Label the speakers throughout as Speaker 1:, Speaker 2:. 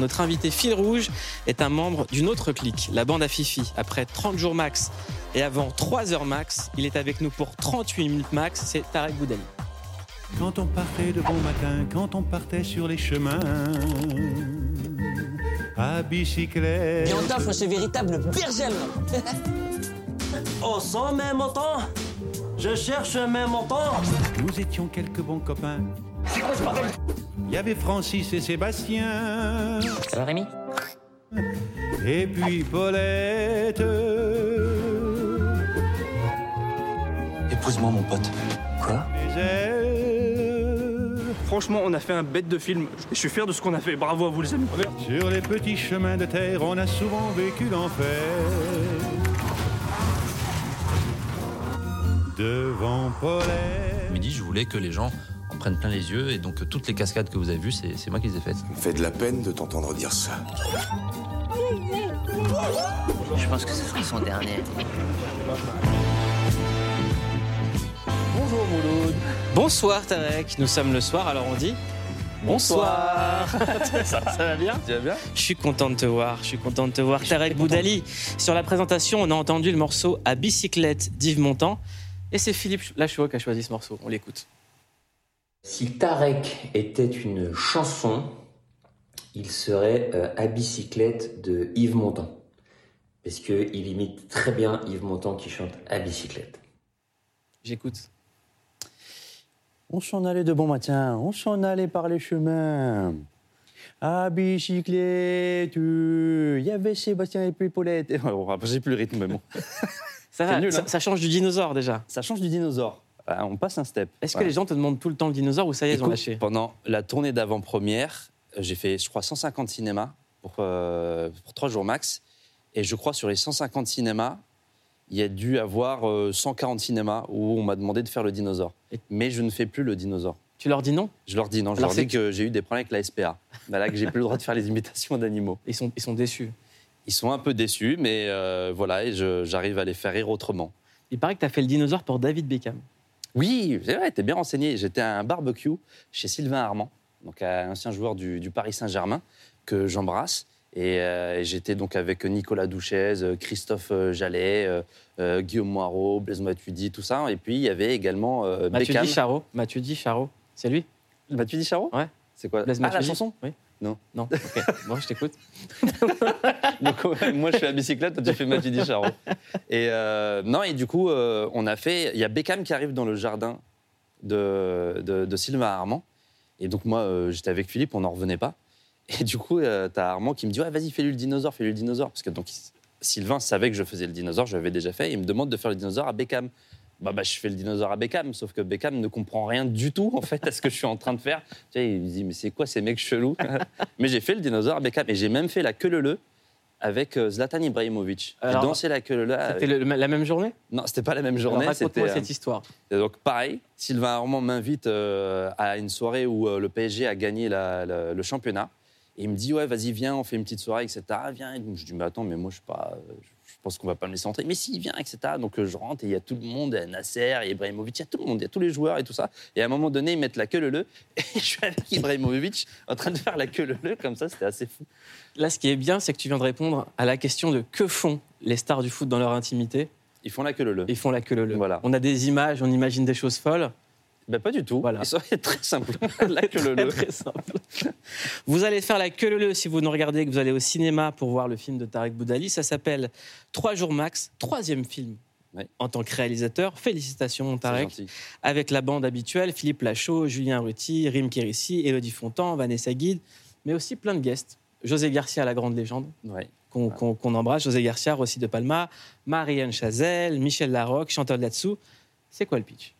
Speaker 1: Notre invité fil rouge est un membre d'une autre clique, la bande à Fifi. Après 30 jours max et avant 3 heures max, il est avec nous pour 38 minutes max, c'est Tarek Boudali.
Speaker 2: Quand on partait de bon matin, quand on partait sur les chemins, à bicyclette.
Speaker 3: Et on t'offre ce véritable berger.
Speaker 4: On sent même autant Je cherche même autant
Speaker 2: Nous étions quelques bons copains. Il y avait Francis et Sébastien,
Speaker 3: Ça va Rémi?
Speaker 2: Et puis Paulette.
Speaker 4: Épouse-moi mon pote.
Speaker 3: Quoi?
Speaker 5: Franchement, on a fait un bête de film. Je suis fier de ce qu'on a fait. Bravo à vous, les amis.
Speaker 2: Sur les petits chemins de terre, on a souvent vécu l'enfer. Devant Paulette.
Speaker 6: Midi, je voulais que les gens en prennent plein les yeux et donc toutes les cascades que vous avez vues, c'est moi qui les ai faites.
Speaker 7: me fait de la peine de t'entendre dire ça.
Speaker 3: Je pense que ce sera son dernier.
Speaker 1: Bonjour Mouloud. Bonsoir Tarek, nous sommes le soir, alors on dit Bonsoir. ça, ça va bien
Speaker 6: Tu vas bien
Speaker 1: Je suis content de te voir, je suis content de te voir. Tarek Boudali, sur la présentation, on a entendu le morceau À bicyclette d'Yves Montand. Et c'est Philippe Lachaud qui a choisi ce morceau, on l'écoute.
Speaker 8: Si Tarek était une chanson, il serait euh, à bicyclette de Yves Montand. Parce qu'il imite très bien Yves Montand qui chante à bicyclette.
Speaker 1: J'écoute.
Speaker 9: On s'en allait de bon matin, on s'en allait par les chemins. À bicyclette, il y avait Sébastien et puis Paulette. J'ai plus le rythme, mais bon.
Speaker 1: Ça, va,
Speaker 9: C'est nul,
Speaker 1: ça,
Speaker 9: hein.
Speaker 1: ça change du dinosaure déjà.
Speaker 9: Ça change du dinosaure. Ah, On passe un step.
Speaker 1: Est-ce que les gens te demandent tout le temps le dinosaure ou ça y est, ils ont lâché
Speaker 9: Pendant la tournée d'avant-première, euh, j'ai fait, je crois, 150 cinémas pour, euh, pour 3 jours max. Et je crois, sur les 150 cinémas, il y a dû avoir euh, 140 cinémas où on m'a demandé de faire le dinosaure.
Speaker 1: Et-
Speaker 9: Mais je ne fais plus le dinosaure.
Speaker 1: Tu leur dis non?
Speaker 9: Je leur dis non, je
Speaker 1: Alors
Speaker 9: leur dis que j'ai eu des problèmes avec la SPA. Bah là, que j'ai plus le droit de faire les imitations d'animaux.
Speaker 1: ils sont, ils sont déçus.
Speaker 9: Ils sont un peu déçus, mais euh, voilà, j'arrive à les faire rire autrement.
Speaker 1: Il paraît que tu as fait le dinosaure pour David Beckham.
Speaker 9: Oui, c'est vrai, t'es bien renseigné. J'étais à un barbecue chez Sylvain Armand, donc un ancien joueur du, du Paris Saint-Germain que j'embrasse. Et, euh, et j'étais donc avec Nicolas Douchez, Christophe euh, Jallet, euh, Guillaume Moirot, Blaise Matuidi, tout ça. Et puis il y avait également euh,
Speaker 1: Mathieu
Speaker 9: Beckham.
Speaker 1: Charo. C'est lui?
Speaker 9: Matuidi Charo?
Speaker 1: Ouais.
Speaker 9: C'est quoi?
Speaker 1: Blaise
Speaker 9: Ah, la
Speaker 1: Matuidi
Speaker 9: chanson?
Speaker 1: Oui.
Speaker 9: Non.
Speaker 1: Non. Ok. bon, je t'écoute.
Speaker 9: Donc, moi, je fais la bicyclette, toi, tu fais Matuidi Charo. Et euh, non, et du coup, euh, on a fait. Il y a Beckham qui arrive dans le jardin de, de, de Sylvain Armand. Et donc, moi, euh, j'étais avec Philippe, on n'en revenait pas. Et du coup, t'as Armand qui me dit Ouais, vas-y, fais-lui le dinosaure, fais-lui le dinosaure. Parce que donc, Sylvain savait que je faisais le dinosaure, je l'avais déjà fait. Et il me demande de faire le dinosaure à Beckham. Bah, bah, je fais le dinosaure à Beckham, sauf que Beckham ne comprend rien du tout en fait à ce que je suis en train de faire. Tu sais, il me dit mais c'est quoi ces mecs chelous? Mais j'ai fait le dinosaure à Beckham et j'ai même fait la queue leu leu avec euh, Zlatan Ibrahimovic. J'ai dansé la queue leu.
Speaker 1: C'était
Speaker 9: avec-
Speaker 1: le- la même journée?
Speaker 9: Non, c'était pas la même journée.
Speaker 1: Raconte-moi
Speaker 9: euh,
Speaker 1: cette histoire.
Speaker 9: et donc pareil, Sylvain Armand m'invite euh, à une soirée où euh, le PSG a gagné la- la- le championnat. Et il me dit, ouais, vas-y, viens, on fait une petite soirée, etc. Viens. Et donc, je dis, mais attends, mais moi, je suis pas. euh, Je pense qu'on va pas me laisser entrer. Mais si, viens, etc. Donc, euh, je rentre et il y a tout le monde, il y a Nasser, il y a Ibrahimovic, il y a tout le monde, il y a tous les joueurs et tout ça. Et à un moment donné, ils mettent la queue leu leu. Et je suis avec Ibrahimovic en train de faire la queue leu leu comme ça. C'était assez fou.
Speaker 1: Là, ce qui est bien, c'est que tu viens de répondre à la question de que font les stars du foot dans leur intimité.
Speaker 9: Ils font la queue leu leu.
Speaker 1: Ils font la queue leu leu.
Speaker 9: Voilà.
Speaker 1: On a des images, on imagine des choses folles.
Speaker 9: Ben, pas du tout.
Speaker 1: Voilà.
Speaker 9: Sont très simple. la queue leu leu.
Speaker 1: très simple. Vous allez faire la queue leu leu si vous nous regardez et que vous allez au cinéma pour voir le film de Tarek Boudali. Ça s'appelle Trois jours max, troisième film en tant que réalisateur. Félicitations
Speaker 9: C'est
Speaker 1: Tarek. Avec la bande habituelle, Philippe Lachaud, Julien Ruti, Rim Kérissi, Elodie Fontan, Vanessa Guide, mais aussi plein de guests. José Garcia, la grande légende, qu'on embrasse. José Garcia, Rossi de Palma, Marianne Chazelle, Michel Larocque, Chantal Latsou. C'est quoi le pitch?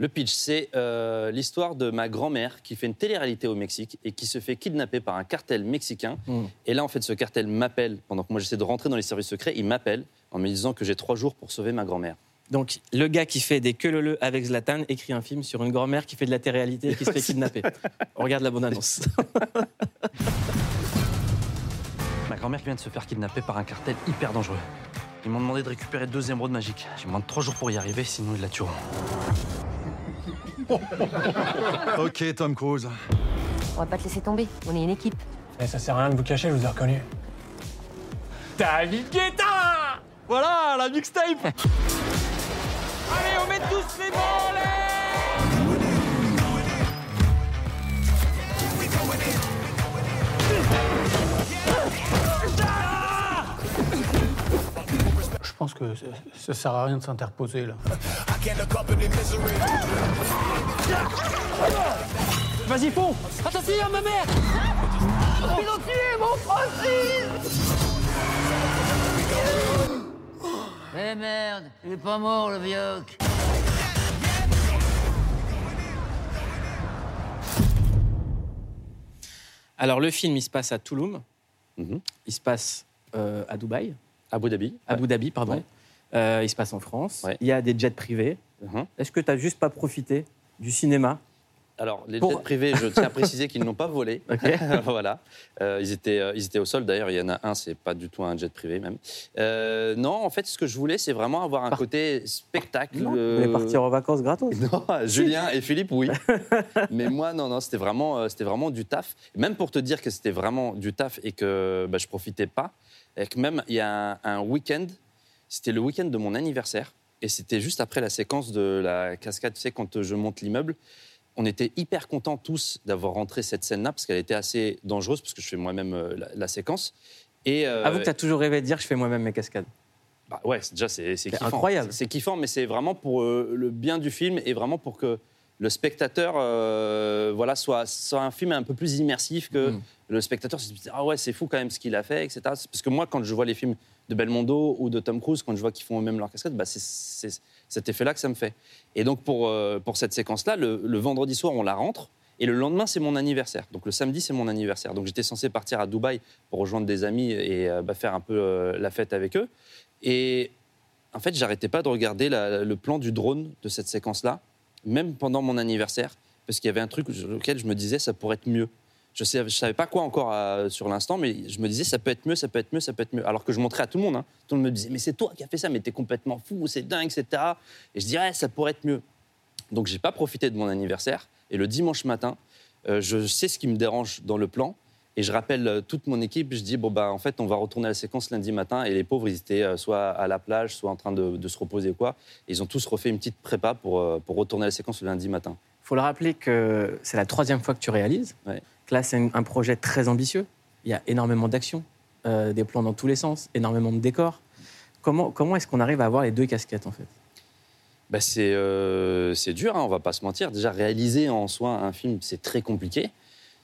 Speaker 9: Le pitch, c'est euh, l'histoire de ma grand-mère qui fait une télé-réalité au Mexique et qui se fait kidnapper par un cartel mexicain.
Speaker 1: Mm.
Speaker 9: Et là, en fait, ce cartel m'appelle, pendant que moi j'essaie de rentrer dans les services secrets, il m'appelle en me disant que j'ai trois jours pour sauver ma grand-mère.
Speaker 1: Donc, le gars qui fait des queues leu avec Zlatan écrit un film sur une grand-mère qui fait de la télé-réalité et qui se fait kidnapper. On regarde la bande-annonce.
Speaker 6: Ma grand-mère vient de se faire kidnapper par un cartel hyper dangereux. Ils m'ont demandé de récupérer deux émeraudes magiques. J'ai moins de trois jours pour y arriver, sinon ils la tueront.
Speaker 10: Ok, Tom Cruise.
Speaker 11: On va pas te laisser tomber, on est une équipe.
Speaker 10: Mais ça sert à rien de vous cacher, je vous ai reconnu.
Speaker 5: David Guetta Voilà, la mixtape Allez, on met tous les volets
Speaker 10: Je pense que ça, ça sert à rien de s'interposer là.
Speaker 5: Vas-y, fonds Attention, ma mère
Speaker 3: Eh merde, il est pas mort le vioc.
Speaker 1: Alors, le film, il se passe à Touloum.
Speaker 9: Mhm.
Speaker 1: Il se passe euh, à Dubaï.
Speaker 9: Abu Dhabi.
Speaker 1: Abu Dhabi, pardon.
Speaker 9: Ouais.
Speaker 1: Euh, il se passe en France.
Speaker 9: Ouais.
Speaker 1: Il y a des jets privés.
Speaker 9: Mhm.
Speaker 1: Est-ce que tu n'as juste pas profité du cinéma?
Speaker 9: Alors, les
Speaker 1: Pour-
Speaker 9: jets privés, je tiens à préciser qu'ils n'ont pas volé.
Speaker 1: Ok.
Speaker 9: voilà. Euh, ils, étaient, euh, ils étaient au sol. D'ailleurs, il y en a un, c'est pas du tout un jet privé même. Euh, non, en fait, ce que je voulais, c'est vraiment avoir un
Speaker 1: Par-
Speaker 9: côté spectacle.
Speaker 1: Non, Vous voulez partir en vacances gratos
Speaker 9: Non, Julien et Philippe, oui. Mais moi, non, non, c'était vraiment, c'était vraiment du taf. Même pour te dire que c'était vraiment du taf et que bah, je profitais pas. Et que même, il y a un, un week-end, c'était le week-end de mon anniversaire. Et c'était juste après la séquence de la cascade, tu sais, quand je monte l'immeuble. On était hyper contents tous d'avoir rentré cette scène-là parce qu'elle était assez dangereuse parce que je fais moi-même euh, la, la séquence. Et, euh,
Speaker 1: Avoue que tu as toujours rêvé de dire que je fais moi-même mes cascades.
Speaker 9: bah ouais, déjà c'est c'est
Speaker 1: C'est
Speaker 9: kiffant.
Speaker 1: incroyable.
Speaker 9: C'est kiffant, mais c'est vraiment pour euh, le bien du film et vraiment pour que le spectateur, euh, voilà, soit, soit un film un peu plus immersif que
Speaker 1: Mm.
Speaker 9: le spectateur se dit ah ouais c'est fou quand même ce qu'il a fait, etc. Parce que moi quand je vois les films de Belmondo ou de Tom Cruise, quand je vois qu'ils font eux-mêmes leur cascade, bah, c'est cet effet-là que ça me fait. Et donc pour euh, pour cette séquence-là, le, le vendredi soir on la rentre. Et le lendemain, c'est mon anniversaire. Donc le samedi, c'est mon anniversaire. Donc j'étais censé partir à Dubaï pour rejoindre des amis et euh, bah, faire un peu la fête avec eux. Et en fait, j'arrêtais pas de regarder la- le plan du drone de cette séquence-là, même pendant mon anniversaire, parce qu'il y avait un truc auquel je me disais ça pourrait être mieux. Je ne savais pas quoi encore euh, sur l'instant, mais je me disais ça peut être mieux, ça peut être mieux, ça peut être mieux. Alors que je montrais à tout le monde. hein. Tout le monde me disait mais c'est toi qui as fait ça, mais t'es complètement fou, c'est dingue, etc. Et je dirais ça pourrait être mieux. Donc j'ai pas profité de mon anniversaire. Et le dimanche matin, euh, je sais ce qui me dérange dans le plan. Et je rappelle euh, toute mon équipe, je dis, bon, bah, en fait, on va retourner à la séquence lundi matin. Et les pauvres, ils étaient euh, soit à la plage, soit en train de, de se reposer, quoi. Et ils ont tous refait une petite prépa pour, euh, pour retourner à la séquence le lundi matin.
Speaker 1: Il faut le rappeler que c'est la troisième fois que tu réalises.
Speaker 9: Ouais.
Speaker 1: Que là, c'est un- un projet très ambitieux. Il y a énormément d'actions, euh, des plans dans tous les sens, énormément de décors. Comment, comment est-ce qu'on arrive à avoir les deux casquettes, en fait?
Speaker 9: Bah, c'est euh, c'est dur, hein, on va pas se mentir. Déjà, réaliser en soi un film, c'est très compliqué.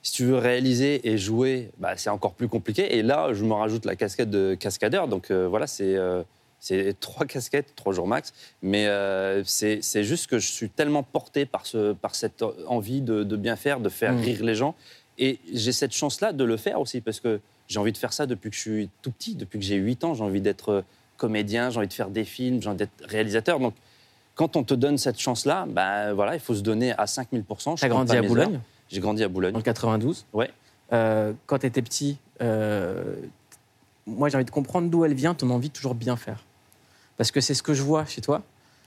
Speaker 9: Si tu veux réaliser et jouer, bah, c'est encore plus compliqué. Et là, je me rajoute la casquette de cascadeur. Donc euh, voilà, c'est euh, c'est trois casquettes, trois jours max. Mais euh, c'est juste que je suis tellement porté par, ce, par cette envie de, de bien faire, de faire
Speaker 1: Mm.
Speaker 9: rire les gens. Et j'ai cette chance-là de le faire aussi parce que j'ai envie de faire ça depuis que je suis tout petit, depuis que j'ai 8 ans. J'ai envie d'être comédien, j'ai envie de faire des films, j'ai envie d'être réalisateur. Donc quand on te donne cette chance-là, bah, voilà, il faut se donner à 5000 Je
Speaker 1: Tu as grandi à Boulogne,
Speaker 9: heures. J'ai grandi à Boulogne.
Speaker 1: en 92.
Speaker 9: Ouais.
Speaker 1: Euh, quand tu étais petit, euh, moi, j'ai envie de comprendre d'où elle vient, ton envie de toujours bien faire. Parce que c'est ce que je vois chez toi.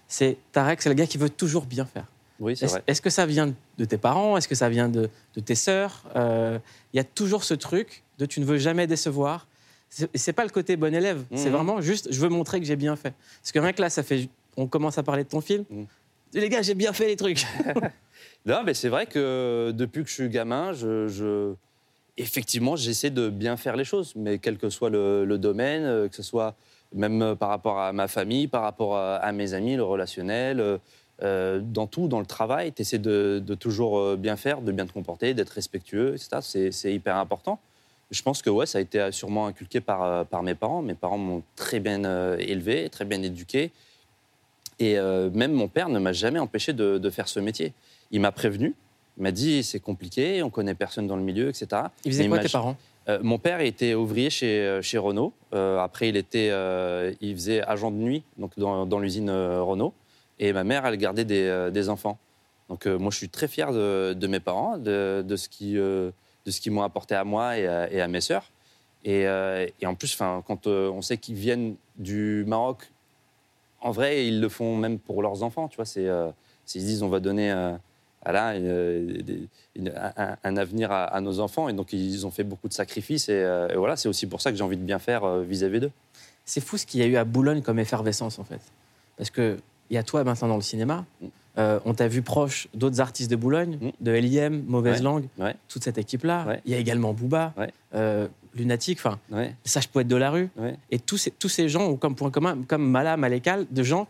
Speaker 1: C'est Tarek, c'est le gars qui veut toujours bien faire.
Speaker 9: Oui, c'est
Speaker 1: Est-ce
Speaker 9: vrai.
Speaker 1: est-ce que ça vient de tes parents? Est-ce que ça vient de, de tes sœurs? Euh, Il y a toujours ce truc de tu ne veux jamais décevoir. C'est c'est pas le côté bon élève. C'est
Speaker 9: Mhm.
Speaker 1: vraiment juste, je veux montrer que j'ai bien fait. Parce que rien que là, ça fait, on commence à parler de ton film.
Speaker 9: Mhm.
Speaker 1: Les gars, j'ai bien fait les trucs.
Speaker 9: Non, mais c'est vrai que depuis que je suis gamin, je, effectivement, j'essaie de bien faire les choses, mais quel que soit le, domaine, euh, que ce soit même euh, par rapport à ma famille, par rapport à, à mes amis, le relationnel, euh, euh, dans tout, dans le travail, tu essaies de, toujours euh, bien faire, de bien te comporter, d'être respectueux, etc. C'est- hyper important. Je pense que ouais, ça a été sûrement inculqué par, euh, par mes parents. Mes parents m'ont très bien euh, élevé, très bien éduqué. Et euh, même mon père ne m'a jamais empêché de faire ce métier. Il m'a prévenu, il m'a dit c'est compliqué, on connaît personne dans le milieu, etc.
Speaker 1: Ils faisaient
Speaker 9: Mais
Speaker 1: quoi tes parents
Speaker 9: Euh, Mon père était ouvrier chez, euh, chez Renault. Euh, après, il, était, euh, il faisait agent de nuit donc dans, dans l'usine Renault. Et ma mère, elle gardait des, des enfants. Donc moi, je suis très fier de, de mes parents, de, de ce qui, de ce qu'ils m'ont apporté à moi et à, et à mes sœurs. Et, et en plus, quand on sait qu'ils viennent du Maroc, en vrai, ils le font même pour leurs enfants. Tu vois, c'est, c'est- ils se disent on va donner voilà, une- des- une- un, un avenir à, à nos enfants. Et donc, ils ont fait beaucoup de sacrifices. Et, euh, et voilà, c'est aussi pour ça que j'ai envie de bien faire euh, vis-à-vis d'eux.
Speaker 1: C'est fou ce qu'il y a eu à Boulogne comme effervescence, en fait. Parce que il y a toi maintenant dans le cinéma.
Speaker 9: Mm.
Speaker 1: Euh, on t'a vu proche d'autres artistes de Boulogne, de L.I.M., Mauvaise
Speaker 9: Ouais.
Speaker 1: Langue,
Speaker 9: Ouais.
Speaker 1: toute cette équipe-là.
Speaker 9: Ouais.
Speaker 1: Il y a également Booba, euh, Lunatic, enfin. Sage Poète de la rue. Et tous ces, tous ces gens ont comme point commun, comme Mala, Malekal, de gens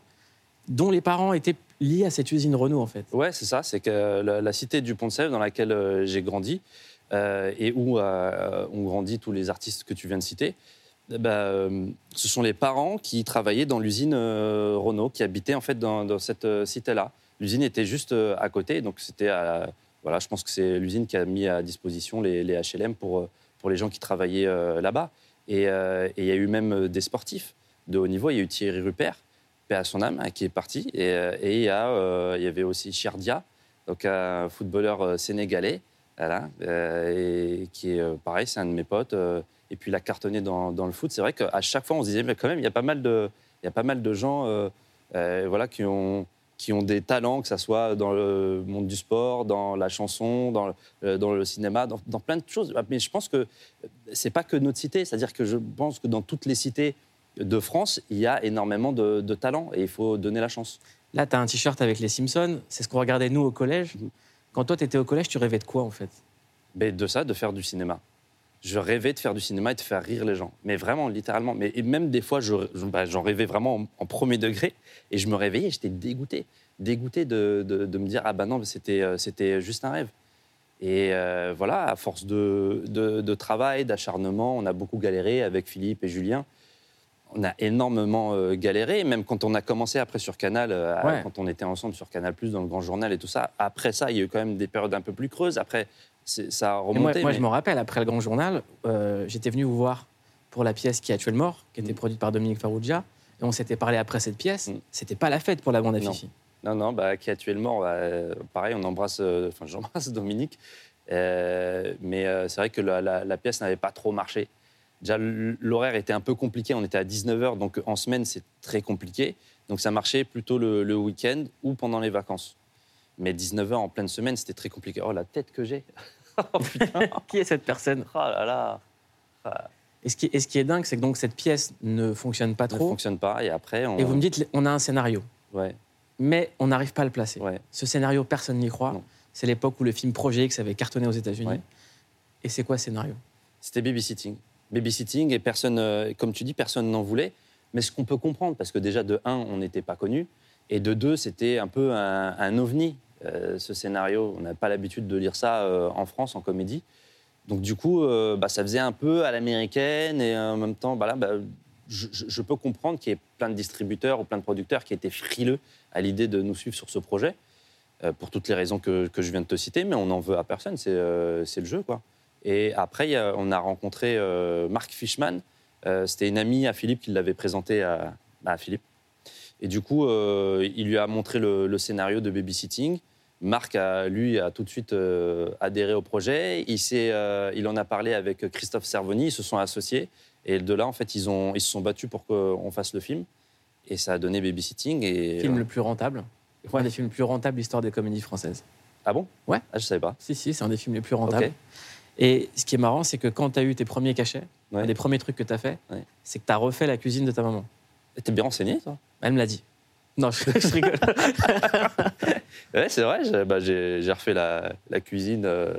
Speaker 1: dont les parents étaient liés à cette usine Renault, en fait.
Speaker 9: Ouais, c'est ça. C'est que la, cité du Pont-de-Sèvres, dans laquelle euh, j'ai grandi, euh, et où euh, ont grandi tous les artistes que tu viens de citer, eh ben, euh, ce sont les parents qui travaillaient dans l'usine Renault, qui habitaient en fait dans, cette cité-là. L'usine était juste à côté, donc c'était voilà, je pense que c'est l'usine qui a mis à disposition les, HLM pour, pour les gens qui travaillaient là-bas. Et il y a eu même des sportifs de haut niveau. Il y a eu Thierry Rupert, à son âme, hein, qui est parti. Et, euh, il, y a, euh, il y avait aussi Chirdia, donc un footballeur euh, sénégalais, voilà, et qui est pareil, c'est un de mes potes. et puis il a cartonné dans, le foot. C'est vrai qu'à chaque fois, on se disait, mais quand même, il y a pas mal de, il y a pas mal de gens voilà, qui, ont, qui ont des talents, que ce soit dans le monde du sport, dans la chanson, dans le, dans le cinéma, dans, dans plein de choses. Mais je pense que c'est pas que notre cité. C'est-à-dire que je pense que dans toutes les cités de France, il y a énormément de, de talents et il faut donner la chance.
Speaker 1: Là, tu as un t-shirt avec les Simpsons. C'est ce qu'on regardait nous au collège.
Speaker 9: Mhm.
Speaker 1: Quand toi, tu étais au collège, tu rêvais de quoi, en fait?
Speaker 9: Mais de ça, de faire du cinéma. Je rêvais de faire du cinéma et de faire rire les gens. Mais vraiment, littéralement. Mais et même des fois, je- bah, j'en rêvais vraiment en, en premier degré. Et je me réveillais et j'étais dégoûté. Dégoûté de, de- de me dire, ah ben non, euh, c'était juste un rêve. Et euh, voilà, à force de, de- de travail, d'acharnement, on a beaucoup galéré avec Philippe et Julien. On a énormément euh, galéré, même quand on a commencé après sur Canal, euh,
Speaker 1: Ouais.
Speaker 9: quand on était ensemble sur Canal, dans le Grand Journal et tout ça. Après ça, il y a eu quand même des périodes un peu plus creuses. Après, ça a
Speaker 1: Et
Speaker 9: remonté.
Speaker 1: moi, moi,
Speaker 9: mais-
Speaker 1: je me rappelle, après le Grand Journal, euh, j'étais venu vous voir pour la pièce Qui a tué le mort, qui
Speaker 9: Mm.
Speaker 1: était produite par Dominique Farrugia. Et on s'était parlé après cette pièce. C'était pas la fête pour la bande à. Fifi.
Speaker 9: Non, non, bah, qui a tué le mort bah, Pareil, on embrasse, enfin, j'embrasse Dominique. Mais c'est vrai que la, la- la pièce n'avait pas trop marché. Déjà, l'horaire était un peu compliqué. On était à 19h, donc en semaine, c'est très compliqué. Donc ça marchait plutôt le, le week-end ou pendant les vacances. Mais 19h en pleine semaine, c'était très compliqué. Oh, la tête que j'ai Oh, putain
Speaker 1: Qui est cette personne?
Speaker 9: Oh là là Ah,
Speaker 1: et ce, qui, et ce qui est dingue, c'est que donc cette pièce ne fonctionne pas
Speaker 9: Ça ne
Speaker 1: trop.
Speaker 9: fonctionne pas. Et après, on...
Speaker 1: Et vous me dites, on a un scénario,
Speaker 9: Ouais,
Speaker 1: mais on n'arrive pas à le placer.
Speaker 9: ouais.
Speaker 1: Ce scénario, personne n'y croit. C'est l'époque où le film Projet X avait cartonné aux États-Unis.
Speaker 9: Ouais.
Speaker 1: Et c'est quoi ce scénario?
Speaker 9: C'était babysitting. Babysitting, et personne, euh, comme tu dis, personne n'en voulait. Mais ce qu'on peut comprendre, parce que déjà, de un, on n'était pas connus, et de deux, c'était un peu un, ovni, euh, ce scénario. On n'a pas l'habitude de lire ça euh, en France, en comédie. Donc, du coup, bah, ça faisait un peu à l'américaine, et en même temps, là, bah, je, peux comprendre qu'il y ait plein de distributeurs ou plein de producteurs qui étaient frileux à l'idée de nous suivre sur ce projet, pour toutes les raisons que, que je viens de te citer, mais on n'en veut à personne, c'est le jeu, quoi. Et après, a- on a rencontré euh, Marc Fishman. Euh, C'était une amie à Philippe qui l'avait présenté à, bah, à Philippe. Et du coup, euh, il lui a montré le, le scénario de Babysitting. Marc, a, lui, a tout de suite euh, adhéré au projet. Il, euh, il en a parlé avec Christophe Servoni. Ils se sont associés. Et de là, en fait, ils, ont, ils se sont battus pour qu'on fasse le film. Et ça a donné Babysitting. Et,
Speaker 1: film le plus rentable.
Speaker 9: Ouais.
Speaker 1: Un des films les plus rentables de l'histoire des comédies françaises.
Speaker 9: Ah bon?
Speaker 1: Ouais.
Speaker 9: Ah, je savais pas.
Speaker 1: Si, si, c'est un des films les plus rentables. Et ce qui est marrant, c'est que quand tu as eu tes premiers cachets,
Speaker 9: Ouais.
Speaker 1: des premiers trucs que tu as fait,
Speaker 9: Ouais.
Speaker 1: c'est que tu as refait la cuisine de ta maman.
Speaker 9: T'es bien renseigné, toi?
Speaker 1: Elle me l'a dit. Non, je, je rigole.
Speaker 9: Ouais, c'est vrai, j'ai bah, refait la, la cuisine euh,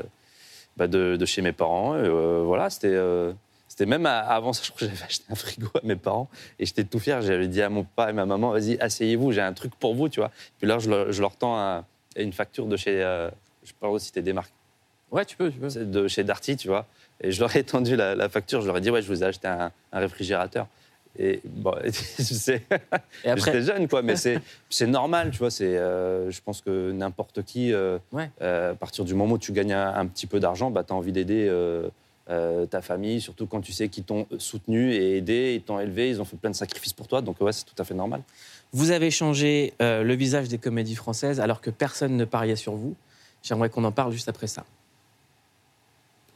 Speaker 9: bah, de, de chez mes parents. et, euh, voilà, c'était euh, c'était même à- avant ça, je crois que j'avais acheté un frigo à mes parents et j'étais tout fier. J'avais dit à mon papa et ma maman, vas-y, asseyez-vous, j'ai un truc pour vous, tu vois. Puis là, je, leur- je leur tends un- une facture de chez, je peux citer des marques,
Speaker 1: Ouais, tu peux, tu peux.
Speaker 9: C'est de chez Darty, tu vois. Et je leur ai tendu la, la facture, je leur ai dit, ouais, je vous ai acheté un, un réfrigérateur. Et bon, je sais, J'étais jeune, quoi, mais c'est c'est normal, tu vois. C'est, euh, je pense que n'importe qui, euh,
Speaker 1: Ouais.
Speaker 9: euh, à partir du moment où tu gagnes un, un petit peu d'argent, bah, tu as envie d'aider ta famille, surtout quand tu sais qu'ils t'ont soutenu et aidé, ils t'ont élevé, ils ont fait plein de sacrifices pour toi. Donc, ouais, c'est tout à fait normal.
Speaker 1: vous avez changé le visage des comédies françaises alors que personne ne pariait sur vous. J'aimerais qu'on en parle juste après ça.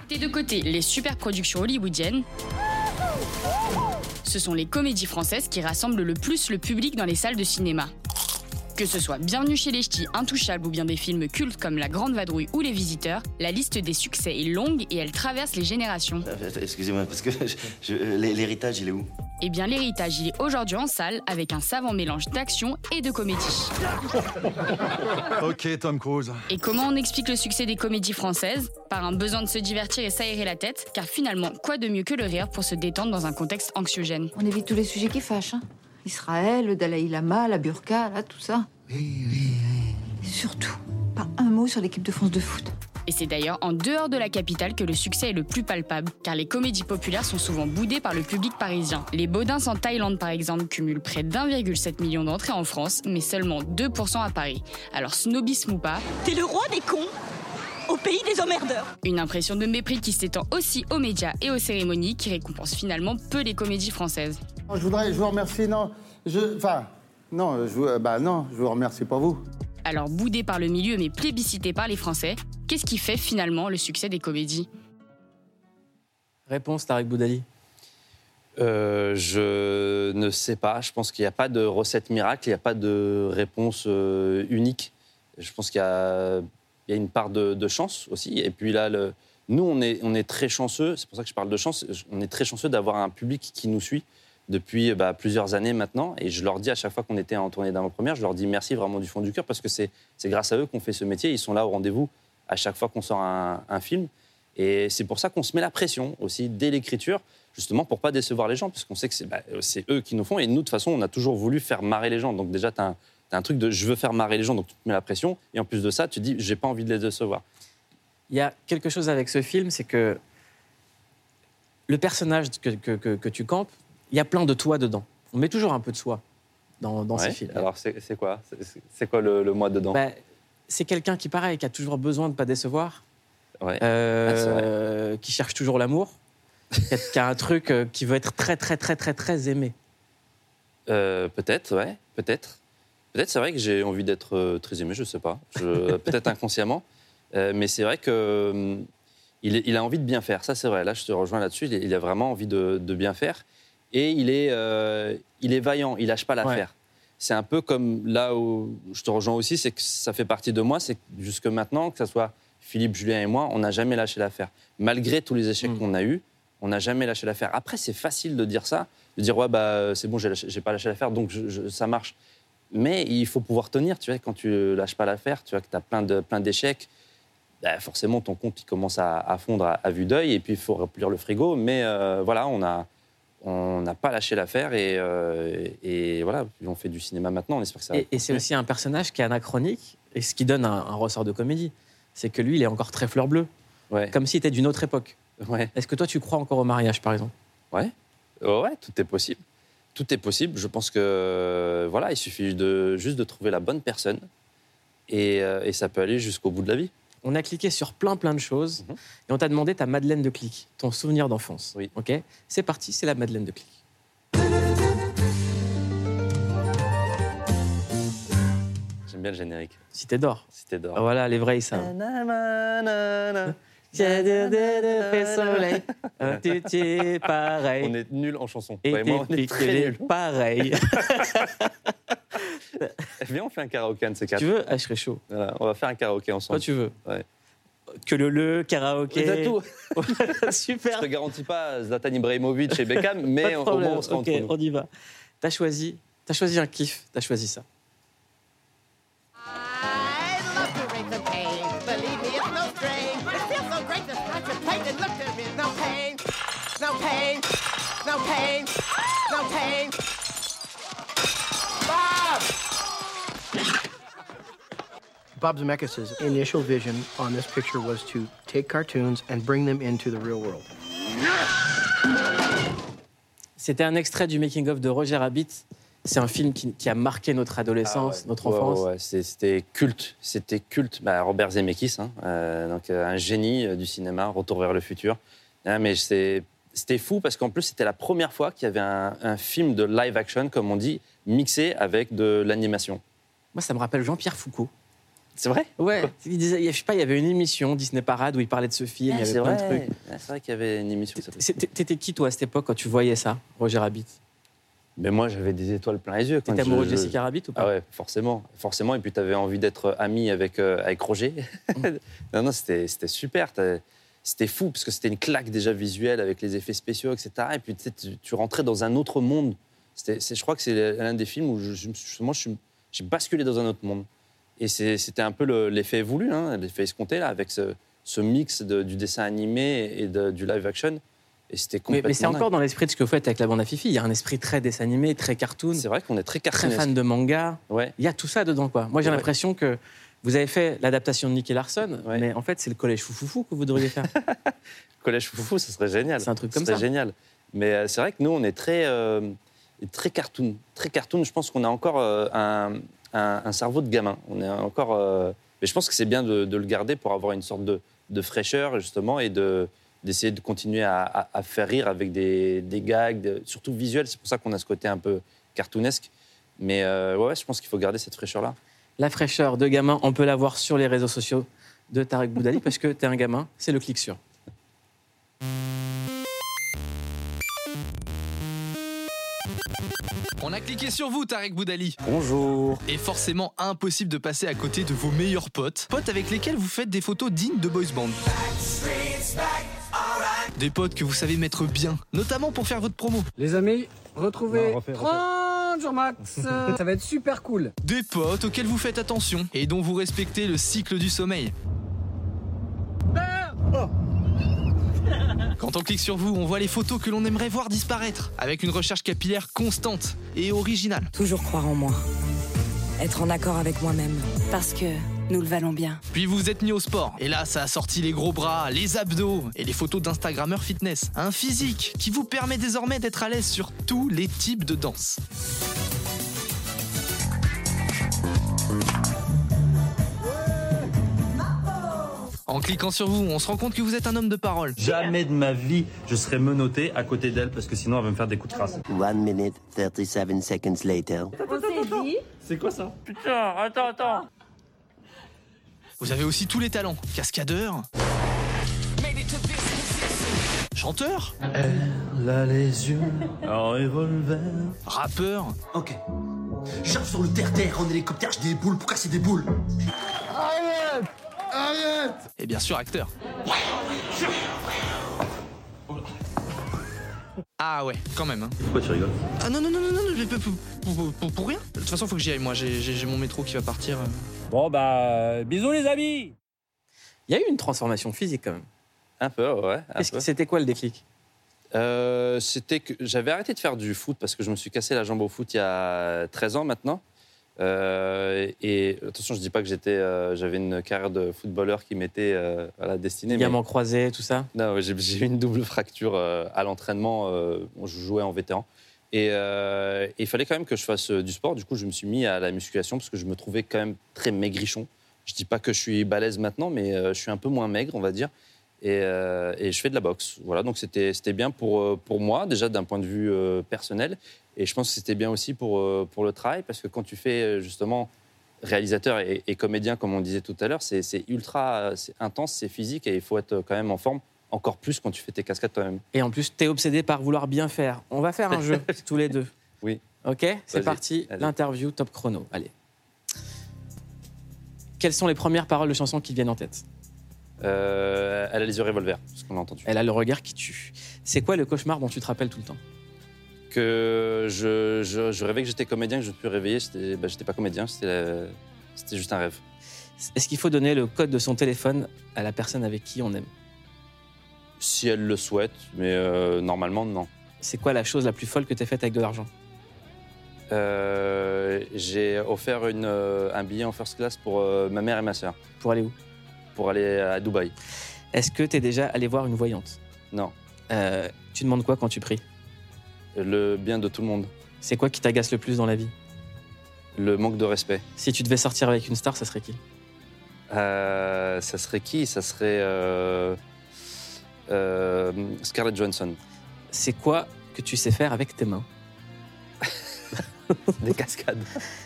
Speaker 11: Des deux côtés, les super productions hollywoodiennes. Ce sont les comédies françaises qui rassemblent le plus le public dans les salles de cinéma. Que ce soit Bienvenue chez les Ch'tis, Intouchable ou bien des films cultes comme La Grande Vadrouille ou Les Visiteurs, la liste des succès est longue et elle traverse les générations.
Speaker 12: Euh, Excusez-moi, parce que je- je- l'héritage, il est où?
Speaker 11: Eh bien, l'héritage, il est aujourd'hui en salle avec un savant mélange d'action et de comédie.
Speaker 13: Ok, Tom Cruise.
Speaker 11: Et comment on explique le succès des comédies françaises? Par un besoin de se divertir et s'aérer la tête, car finalement, quoi de mieux que le rire pour se détendre dans un contexte anxiogène?
Speaker 14: On évite tous les sujets qui fâchent. hein. Israël, le Dalai Lama, la burqa, là, tout ça. Oui, oui, oui. Surtout, pas un mot sur l'équipe de France de foot.
Speaker 11: Et c'est d'ailleurs en dehors de la capitale que le succès est le plus palpable, car les comédies populaires sont souvent boudées par le public parisien. Les Baudins en Thaïlande, par exemple, cumulent près d'1,7 million d'entrées en France, mais seulement 2% à Paris. Alors snobisme ou pas,
Speaker 15: T'es le roi des cons au pays des emmerdeurs.
Speaker 11: une impression de mépris qui s'étend aussi aux médias et aux cérémonies, qui récompensent finalement peu les comédies françaises.
Speaker 16: Je voudrais, je vous remercie, non, je, enfin, non, je, vous- euh, bah non, je vous remercie pas vous.
Speaker 11: Alors boudé par le milieu mais plébiscité par les Français, qu'est-ce qui fait finalement le succès des comédies?
Speaker 1: Réponse, Tarek Boudali.
Speaker 9: Euh, je ne sais pas. Je pense qu'il n'y a pas de recette miracle, il n'y a pas de réponse euh, unique. Je pense qu'il y a, il y a une part de, de chance aussi. Et puis là, le- nous, on est, on est très chanceux, c'est pour ça que je parle de chance, on est très chanceux d'avoir un public qui nous suit depuis bah, plusieurs années maintenant. Et je leur dis à chaque fois qu'on était en tournée d'avant-première, je leur dis merci vraiment du fond du cœur parce que c'est grâce à eux qu'on fait ce métier. Ils sont là au rendez-vous à chaque fois qu'on sort un, film. Et c'est pour ça qu'on se met la pression aussi dès l'écriture, justement pour pas décevoir les gens, parce qu'on sait que c'est bah, eux qui nous font. Et nous, de toute façon, on a toujours voulu faire marrer les gens. Donc déjà, tu as, un truc de je veux faire marrer les gens, donc tu te mets la pression. Et en plus de ça, tu te dis j'ai pas envie de les décevoir.
Speaker 1: Il y a quelque chose avec ce film, c'est que le personnage que- que- que tu campes, il y a plein de toi dedans. On met toujours un peu de soi dans, dans
Speaker 9: Ouais.
Speaker 1: ces films.
Speaker 9: Alors c'est quoi? C'est- quoi le, le moi dedans?
Speaker 1: Bah, c'est quelqu'un qui, pareil, qui a toujours besoin de ne pas décevoir,
Speaker 9: Ouais.
Speaker 1: euh,
Speaker 9: Ah,
Speaker 1: qui cherche toujours l'amour, qui a, un truc euh, qui veut être très, très, très, très, très aimé.
Speaker 9: Euh, peut-être, ouais, peut-être. Peut-être, c'est vrai que j'ai envie d'être très aimé, je sais pas. Peut-être inconsciemment. Mais c'est vrai que hum, il, a envie de bien faire. Ça, c'est vrai. Là, je te rejoins là-dessus. Il, il a vraiment envie de, de bien faire. Et il est, euh, il est vaillant. Il lâche pas l'affaire. C'est un peu comme là où je te rejoins aussi, c'est que ça fait partie de moi. C'est que jusque maintenant, que ce soit Philippe, Julien et moi, on n'a jamais lâché l'affaire. Malgré tous les échecs qu'on a eus, on n'a jamais lâché l'affaire. Après, c'est facile de dire ça, de dire ouais bah c'est bon, j'ai pas lâché l'affaire, donc je- je- ça marche. Mais il faut pouvoir tenir, tu vois, quand tu lâches pas l'affaire, tu vois que tu as plein de plein d'échecs. bah, forcément, ton compte il commence à, à fondre à, à vue d'œil, et puis il faut remplir le frigo. Mais euh, voilà, on a on n'a pas lâché l'affaire, et, euh, et voilà, on fait du cinéma maintenant. On espère que ça. va
Speaker 1: Et, et c'est aussi un personnage qui est anachronique, et ce qui donne un, un ressort de comédie. C'est que lui, il est encore très fleur bleue, comme s'il était d'une autre époque.
Speaker 9: Ouais.
Speaker 1: Est-ce que toi, tu crois encore au mariage, par exemple?
Speaker 9: Ouais, Oh ouais, tout est possible. Tout est possible. Je pense que voilà, il suffit de juste de trouver la bonne personne et, euh, et ça peut aller jusqu'au bout de la vie.
Speaker 1: On a cliqué sur plein plein de choses et on t'a demandé ta Madeleine de clic, ton souvenir d'enfance.
Speaker 9: Oui.
Speaker 1: Ok? C'est parti, c'est la Madeleine de clic.
Speaker 9: J'aime bien le générique.
Speaker 1: Cité d'or.
Speaker 9: Cité d'or.
Speaker 1: Ah, Voilà, les vrais, ça. soleil, pareil.
Speaker 9: On est nuls en chanson.
Speaker 1: Et
Speaker 9: Toi et moi, on est très nuls.
Speaker 1: pareil.
Speaker 9: Viens, on fait un karaoké un de ces quatre.
Speaker 1: tu veux? Ah, je serais chaud.
Speaker 9: Voilà, on va faire un karaoké ensemble.
Speaker 1: Toi, tu veux
Speaker 9: Ouais.
Speaker 1: Que le le, karaoké.
Speaker 9: T'as tout.
Speaker 1: Super.
Speaker 9: Je te garantis pas Zlatan Ibrahimovic et Beckham, mais
Speaker 1: de
Speaker 9: au
Speaker 1: problème.
Speaker 9: moins on sera
Speaker 1: Ok,
Speaker 9: entre nous.
Speaker 1: on y va. T'as choisi, t'as choisi un kiff, t'as choisi ça.
Speaker 17: Bob
Speaker 18: Zemeckis' initial vision on this picture was to take cartoons and bring them into the real world.
Speaker 1: C'était un extrait du making of de Roger Rabbit. C'est un film qui, qui a marqué notre adolescence,
Speaker 9: Ah ouais.
Speaker 1: notre enfance.
Speaker 9: ouais, ouais, c'est- C'était culte. C'était culte. Bah, Robert Zemeckis, hein, euh, donc euh, un génie euh, du cinéma, Retour vers le futur. Ah, mais c'était fou parce qu'en plus c'était la première fois qu'il y avait un, un film de live action, comme on dit, mixé avec de l'animation.
Speaker 1: Moi, ça me rappelle Jean-Pierre Foucault.
Speaker 9: C'est vrai?
Speaker 1: Ouais. Il disait, je sais pas, il y avait une émission Disney Parade où il parlait de ce film. il y avait
Speaker 9: c'est
Speaker 1: plein
Speaker 9: vrai.
Speaker 1: de trucs.
Speaker 9: Ouais, C'est vrai qu'il y avait une émission.
Speaker 1: T'étais qui toi à cette époque quand tu voyais ça, Roger Rabbit?
Speaker 9: Mais moi, j'avais des étoiles plein les yeux.
Speaker 1: T'étais amoureux de
Speaker 9: je-
Speaker 1: Jessica Rabbit ou pas?
Speaker 9: Ah ouais, forcément. Forcément. Et puis, tu avais envie d'être ami avec, euh, avec Roger. non, non, c'était c'était super. T'as- C'était fou, parce que c'était une claque déjà visuelle avec les effets spéciaux, etc. Et puis, tu, tu, rentrais dans un autre monde. C'était- c'est- Je crois que c'est l'un des films où je, je me suis- justement, je suis- j'ai basculé dans un autre monde. Et c'était un peu le- l'effet voulu, hein, l'effet escompté, là, avec ce, ce mix de- du dessin animé et de- du live action. Et c'était complètement.
Speaker 1: mais c'est encore dans l'esprit de ce que vous faites avec la bande à Fifi. Il y a un esprit très dessin animé, très cartoon.
Speaker 9: C'est vrai qu'on est très
Speaker 1: Très
Speaker 9: cartoonesque.
Speaker 1: fan de manga.
Speaker 9: Ouais.
Speaker 1: Il y a tout ça dedans, quoi. Moi, j'ai
Speaker 9: Ouais.
Speaker 1: l'impression que vous avez fait l'adaptation de Nicky Larson, mais en fait, c'est le collège foufoufou que vous devriez faire.
Speaker 9: Collège Foufou, ça serait génial.
Speaker 1: C'est un truc
Speaker 9: Ça
Speaker 1: comme
Speaker 9: serait
Speaker 1: ça.
Speaker 9: génial. Mais euh, c'est vrai que nous, on est très, euh, très cartoon. Très cartoon. Je pense qu'on a encore euh, un, un- cerveau de gamin. On est encore. euh, Mais je pense que c'est bien de, le garder pour avoir une sorte de, fraîcheur, justement, et de d'essayer de continuer à, faire rire avec des, des gags, surtout visuels. C'est pour ça qu'on a ce côté un peu cartoonesque. Mais euh, ouais, ouais, je pense qu'il faut garder cette fraîcheur-là.
Speaker 1: La fraîcheur de gamin, on peut la voir sur les réseaux sociaux de Tarek Boudali parce que t'es un gamin, c'est le clic sur.
Speaker 19: A cliqué sur vous, Tarek Boudali.
Speaker 9: Bonjour.
Speaker 19: Et forcément impossible de passer à côté de vos meilleurs potes. Potes avec lesquels vous faites des photos dignes de boys band. Des potes que vous savez mettre bien, notamment pour faire votre promo.
Speaker 20: Les amis, retrouvez
Speaker 19: Non, refais, refais.
Speaker 20: 30 jours max. Euh, Ça va être super cool.
Speaker 19: Des potes auxquels vous faites attention et dont vous respectez le cycle du sommeil. Quand on clique sur vous, on voit les photos que l'on aimerait voir disparaître, avec une recherche capillaire constante et originale.
Speaker 21: Toujours croire en moi. Être en accord avec moi-même. Parce que nous le valons bien.
Speaker 19: Puis vous vous êtes mis au sport, et là ça a sorti les gros bras, les abdos et les photos d'Instagrammeurs fitness. Un physique qui vous permet désormais d'être à l'aise sur tous les types de danse. En cliquant sur vous, on se rend compte que vous êtes un homme de parole.
Speaker 6: Jamais de ma vie, je serais menotté à côté d'elle parce que sinon elle va me faire des coups de crasse.
Speaker 12: One minute, 37 seconds later.
Speaker 6: C'est quoi ça?
Speaker 19: Putain, attends, attends. Vous avez aussi tous les talents. Cascadeur. Chanteur.
Speaker 6: Elle a les yeux en revolver.
Speaker 19: Rappeur.
Speaker 22: Ok. J'arrive sur le terre-terre en hélicoptère, j'ai des boules pour casser des boules?
Speaker 19: Arrête Arrête Et bien sûr, acteur. Ah ouais, quand même. hein.
Speaker 6: Pourquoi tu rigoles?
Speaker 19: Ah non, non, non, non, non, pour, pour- pour- pour- rien. De toute façon, faut que j'y aille. Moi, j'ai mon métro qui va partir. euh.
Speaker 1: Bon, bah, bisous les amis Il y a eu une transformation physique quand même.
Speaker 9: Un peu, ouais.
Speaker 1: C'était quoi le déclic?
Speaker 9: Euh, C'était que j'avais arrêté de faire du foot parce que je me suis cassé la jambe au foot il y a 13 ans maintenant. Euh, et attention, je dis pas que j'étais, euh, j'avais une carrière de footballeur qui m'était euh, voilà, destinée. mais-
Speaker 1: Ligaments croisés, tout ça?
Speaker 9: Non, j'ai eu une double fracture à l'entraînement. je jouais en vétéran. Et, il fallait quand même que je fasse du sport. Du coup, je me suis mis à la musculation parce que je me trouvais quand même très maigrichon. Je dis pas que je suis balèze maintenant, mais je suis un peu moins maigre, on va dire. Et, euh, et je fais de la boxe. Voilà, donc c'était c'était bien pour, euh, pour moi, déjà d'un point de vue euh, personnel. Et je pense que c'était bien aussi pour, euh, pour le travail, parce que quand tu fais justement réalisateur et, et comédien, comme on disait tout à l'heure, c'est c'est ultra c'est intense, c'est physique et il faut être quand même en forme, encore plus quand tu fais tes cascades toi-même.
Speaker 1: Et en plus, t'es obsédé par vouloir bien faire. On va faire un jeu, tous les deux.
Speaker 9: Oui.
Speaker 1: Ok C'est
Speaker 9: Vas-y,
Speaker 1: parti, l'interview top chrono. Allez. Quelles sont les premières paroles de chansons qui te viennent en tête?
Speaker 9: Euh, elle a les yeux revolver, ce qu'on a entendu.
Speaker 1: Elle a le regard qui tue. C'est quoi le cauchemar dont tu te rappelles tout le temps?
Speaker 9: Que je, je, je rêvais que j'étais comédien, que je me suis réveillé, j'étais bah, j'étais pas comédien, c'était juste un rêve.
Speaker 1: Est-ce qu'il faut donner le code de son téléphone à la personne avec qui on aime?
Speaker 9: Si elle le souhaite, mais euh, normalement, non.
Speaker 1: C'est quoi la chose la plus folle que t'aies faite avec de l'argent?
Speaker 9: Euh, J'ai offert une, un billet en first class pour ma mère et ma sœur.
Speaker 1: Pour aller où?
Speaker 9: Pour aller à Dubaï.
Speaker 1: Est-ce que t'es déjà allé voir une voyante?
Speaker 9: Non.
Speaker 1: Euh, tu demandes quoi quand tu pries?
Speaker 9: Le bien de tout le monde.
Speaker 1: C'est quoi qui t'agace le plus dans la vie?
Speaker 9: Le manque de respect.
Speaker 1: Si tu devais sortir avec une star, ça serait qui?
Speaker 9: Euh, ça serait qui? Ça serait euh, Scarlett Johansson.
Speaker 1: C'est quoi que tu sais faire avec tes mains?
Speaker 9: Des cascades.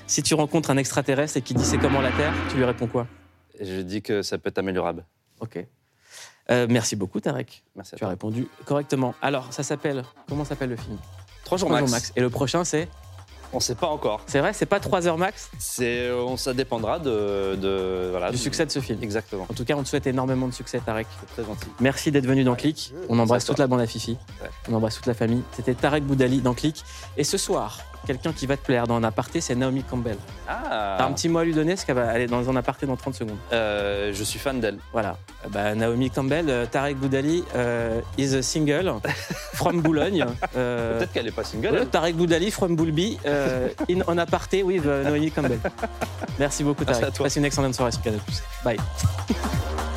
Speaker 1: Si tu rencontres un extraterrestre et qui dit c'est comment la Terre, tu lui réponds quoi?
Speaker 9: Et je dis que ça peut être améliorable.
Speaker 1: Ok. Euh, merci beaucoup, Tarek.
Speaker 9: Merci à
Speaker 1: Tu as répondu correctement. Alors, ça s'appelle. Comment s'appelle le film?
Speaker 9: Trois jours
Speaker 1: Trois
Speaker 9: max.
Speaker 1: Et le prochain, c'est?
Speaker 9: On sait pas encore.
Speaker 1: C'est vrai, c'est pas 3 heures max?
Speaker 9: C'est, on, ça dépendra de, de- voilà,
Speaker 1: du succès de ce film.
Speaker 9: Exactement.
Speaker 1: En tout cas, on te souhaite énormément de succès, Tarek.
Speaker 9: Très gentil.
Speaker 1: Merci d'être venu dans Click. On embrasse
Speaker 9: C'est
Speaker 1: toute la bande à Fifi.
Speaker 9: Ouais.
Speaker 1: On embrasse toute la famille. C'était Tarek Boudali dans Click. Et ce soir, quelqu'un qui va te plaire dans un aparté, c'est Naomi Campbell.
Speaker 9: Ah.
Speaker 1: T'as un petit mot à lui donner, parce qu'elle va aller dans un aparté dans 30 secondes.
Speaker 9: Euh, je suis fan d'elle.
Speaker 1: Voilà. Euh, bah, Naomi Campbell, euh, Tarek Boudali euh, is a single from Boulogne. Euh,
Speaker 9: Peut-être qu'elle est pas single.
Speaker 1: ouais. Tarek Boudali from Boulby in on aparté with Naomi Campbell. Merci beaucoup
Speaker 9: Merci
Speaker 1: Tarek.
Speaker 9: à toi.
Speaker 1: Passe une excellente soirée sur Canal+. Bye.